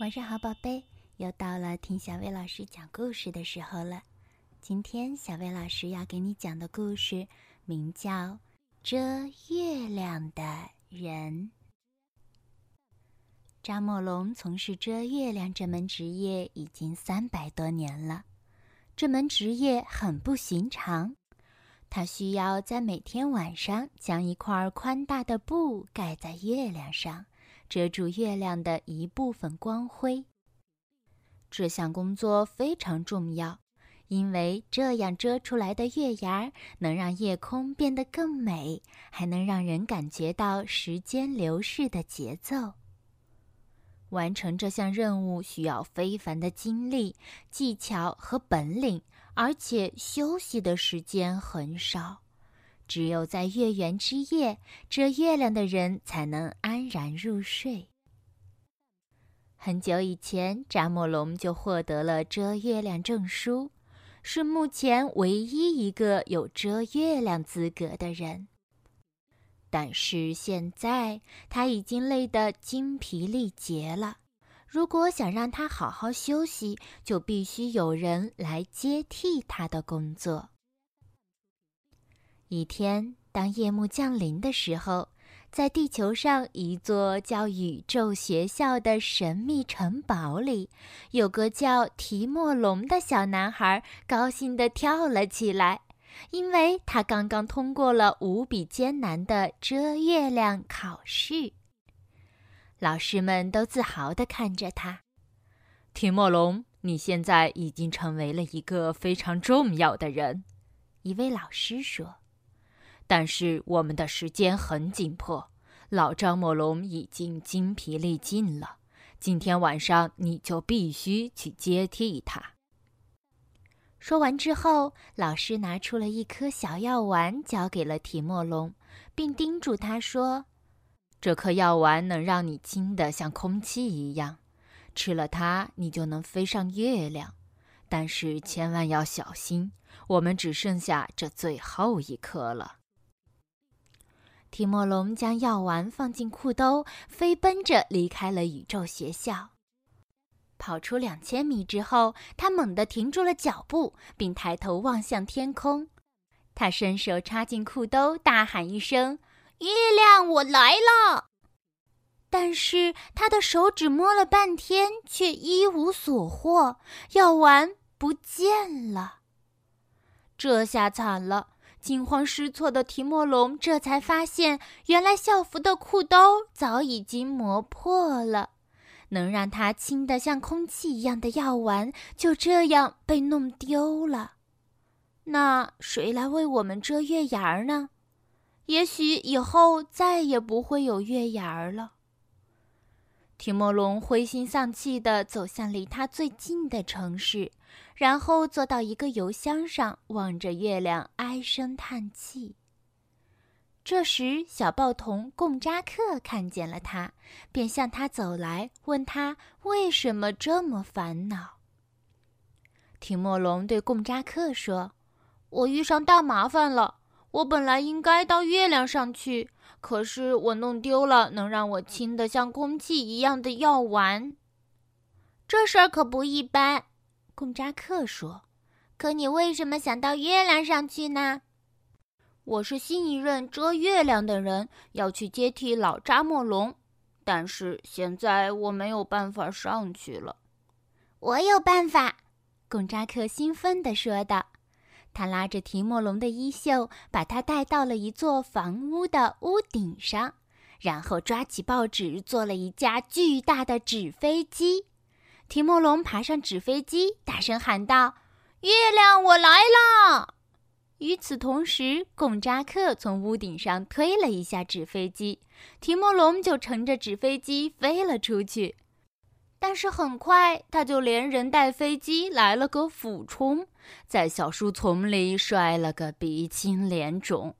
晚上好，宝贝，又到了听小薇老师讲故事的时候了。今天小薇老师要给你讲的故事名叫《遮月亮的人》。扎莫龙从事遮月亮这门职业已经三百多年了，这门职业很不寻常，他需要在每天晚上将一块宽大的布盖在月亮上。遮住月亮的一部分光辉。这项工作非常重要，因为这样遮出来的月牙儿能让夜空变得更美，还能让人感觉到时间流逝的节奏。完成这项任务需要非凡的精力、技巧和本领，而且休息的时间很少。只有在月圆之夜，遮月亮的人才能安然入睡。很久以前，扎莫龙就获得了遮月亮证书，是目前唯一一个有遮月亮资格的人。但是现在他已经累得精疲力竭了，如果想让他好好休息，就必须有人来接替他的工作。一天，当夜幕降临的时候，在地球上一座叫宇宙学校的神秘城堡里，有个叫提莫龙的小男孩高兴地跳了起来，因为他刚刚通过了无比艰难的遮月亮考试。老师们都自豪地看着他。提莫龙，你现在已经成为了一个非常重要的人，一位老师说。但是我们的时间很紧迫，老张莫龙已经精疲力尽了。今天晚上你就必须去接替他。说完之后，老师拿出了一颗小药丸，交给了提莫龙，并叮嘱他说：“这颗药丸能让你轻得像空气一样，吃了它，你就能飞上月亮。但是千万要小心，我们只剩下这最后一颗了。”提莫龙将药丸放进裤兜，飞奔着离开了宇宙学校。跑出两千米之后，他猛地停住了脚步，并抬头望向天空。他伸手插进裤兜，大喊一声：“月亮，我来了！”但是他的手指摸了半天，却一无所获，药丸不见了。这下惨了。惊慌失措的提莫龙这才发现，原来校服的裤兜早已经磨破了，能让他轻得像空气一样的药丸就这样被弄丢了。那谁来为我们遮月牙儿呢？也许以后再也不会有月牙儿了。提莫龙灰心丧气地走向离他最近的城市。然后坐到一个油箱上，望着月亮唉声叹气。这时，小报童贡扎克看见了他，便向他走来，问他为什么这么烦恼。提莫龙对贡扎克说：“我遇上大麻烦了。我本来应该到月亮上去，可是我弄丢了能让我轻的像空气一样的药丸。这事儿可不一般。”贡扎克说：“可你为什么想到月亮上去呢？”我是新一任遮月亮的人，要去接替老扎莫龙，但是现在我没有办法上去了。我有办法，贡扎克兴奋地说道。他拉着提莫龙的衣袖，把他带到了一座房屋的屋顶上，然后抓起报纸，做了一架巨大的纸飞机。提莫龙爬上纸飞机，大声喊道：“月亮，我来了！”与此同时，贡扎克从屋顶上推了一下纸飞机，提莫龙就乘着纸飞机飞了出去。但是很快，他就连人带飞机来了个俯冲，在小树丛里摔了个鼻青脸肿。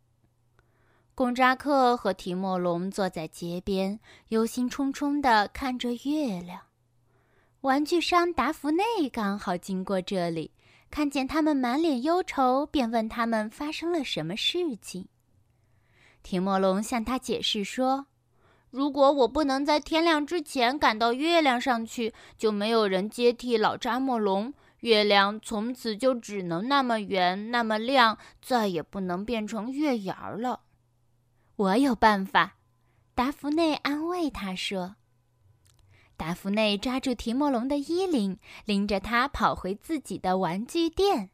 贡扎克和提莫龙坐在街边，忧心忡忡地看着月亮。玩具商达芙内刚好经过这里，看见他们满脸忧愁，便问他们发生了什么事情。提莫龙向他解释说：“如果我不能在天亮之前赶到月亮上去，就没有人接替老扎莫龙。月亮从此就只能那么圆，那么亮，再也不能变成月牙了。我有办法，达芙内安慰他说。达芙内抓住提莫龙的衣领，拎着他跑回自己的玩具店。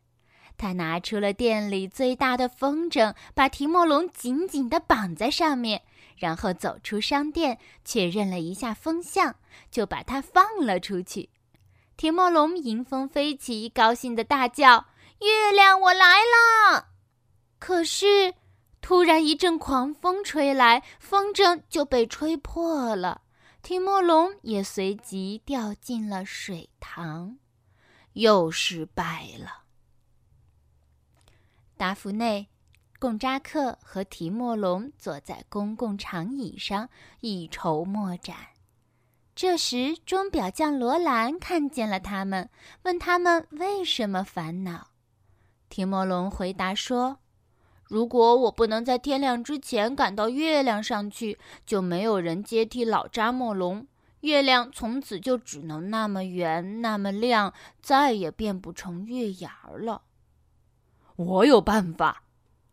他拿出了店里最大的风筝，把提莫龙紧紧地绑在上面，然后走出商店，确认了一下风向，就把它放了出去。提莫龙迎风飞起，高兴地大叫：“月亮，我来了！”可是，突然一阵狂风吹来，风筝就被吹破了，提莫龙也随即掉进了水塘，又失败了。达芙内、贡扎克和提莫龙坐在公共长椅上，一筹莫展。这时，钟表匠罗兰看见了他们，问他们为什么烦恼。提莫龙回答说：“如果我不能在天亮之前赶到月亮上去，就没有人接替老扎莫龙。月亮从此就只能那么圆，那么亮，再也变不成月牙了。”我有办法，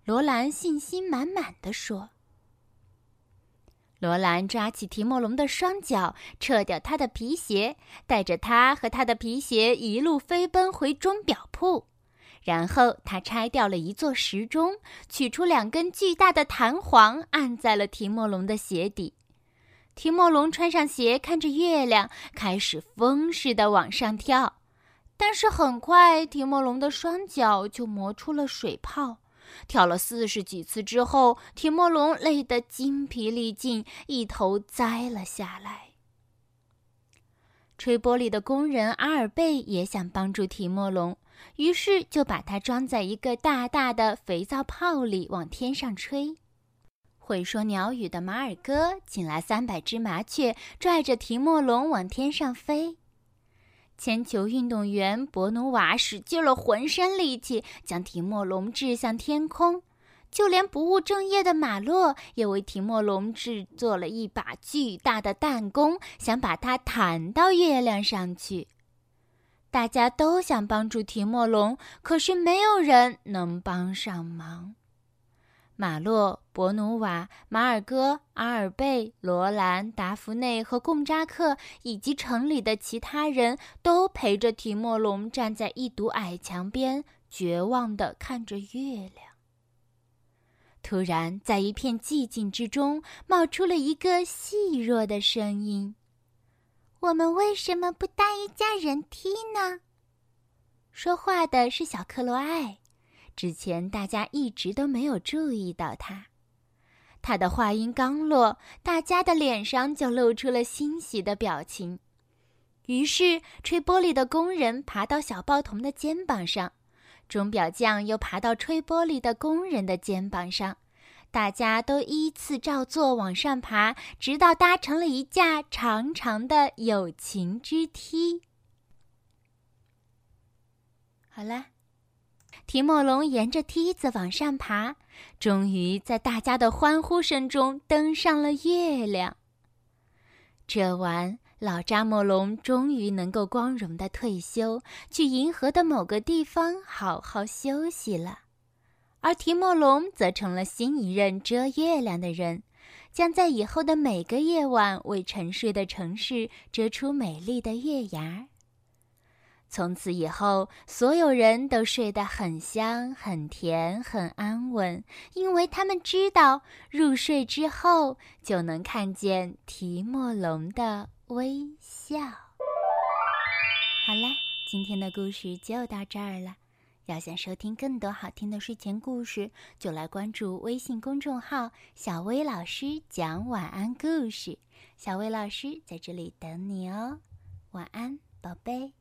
罗兰信心满满的说。罗兰抓起提莫龙的双脚，撤掉他的皮鞋，带着他和他的皮鞋一路飞奔回钟表铺。然后他拆掉了一座时钟，取出两根巨大的弹簧，按在了提莫龙的鞋底。提莫龙穿上鞋，看着月亮，开始风似的往上跳。但是很快，提莫龙的双脚就磨出了水泡。跳了四十几次之后，提莫龙累得精疲力尽，一头栽了下来。吹玻璃的工人阿尔贝也想帮助提莫龙，于是就把它装在一个大大的肥皂泡里，往天上吹。会说鸟语的马尔哥请来三百只麻雀，拽着提莫龙往天上飞。铅球运动员博努瓦使尽了浑身力气，将提莫龙掷向天空。就连不务正业的马洛也为提莫龙制作了一把巨大的弹弓，想把它弹到月亮上去。大家都想帮助提莫龙，可是没有人能帮上忙。马洛、博努瓦、马尔戈、阿尔贝、罗兰、达芙内和贡扎克以及城里的其他人都陪着提莫龙站在一堵矮墙边，绝望地看着月亮。突然，在一片寂静之中，冒出了一个细弱的声音：“我们为什么不搭一架人梯呢？”说话的是小克罗埃。之前大家一直都没有注意到他，他的话音刚落，大家的脸上就露出了欣喜的表情。于是，吹玻璃的工人爬到小报童的肩膀上，钟表匠又爬到吹玻璃的工人的肩膀上，大家都依次照做往上爬，直到搭成了一架长长的友情之梯。好了。提莫龙沿着梯子往上爬，终于在大家的欢呼声中登上了月亮。这晚，老扎莫龙终于能够光荣的退休，去银河的某个地方好好休息了。而提莫龙则成了新一任遮月亮的人，将在以后的每个夜晚为沉睡的城市遮出美丽的月牙儿。从此以后，所有人都睡得很香、很甜、很安稳，因为他们知道，入睡之后就能看见提莫龙的微笑。好啦，今天的故事就到这儿了。要想收听更多好听的睡前故事，就来关注微信公众号“小薇老师讲晚安故事”。小薇老师在这里等你哦，晚安，宝贝。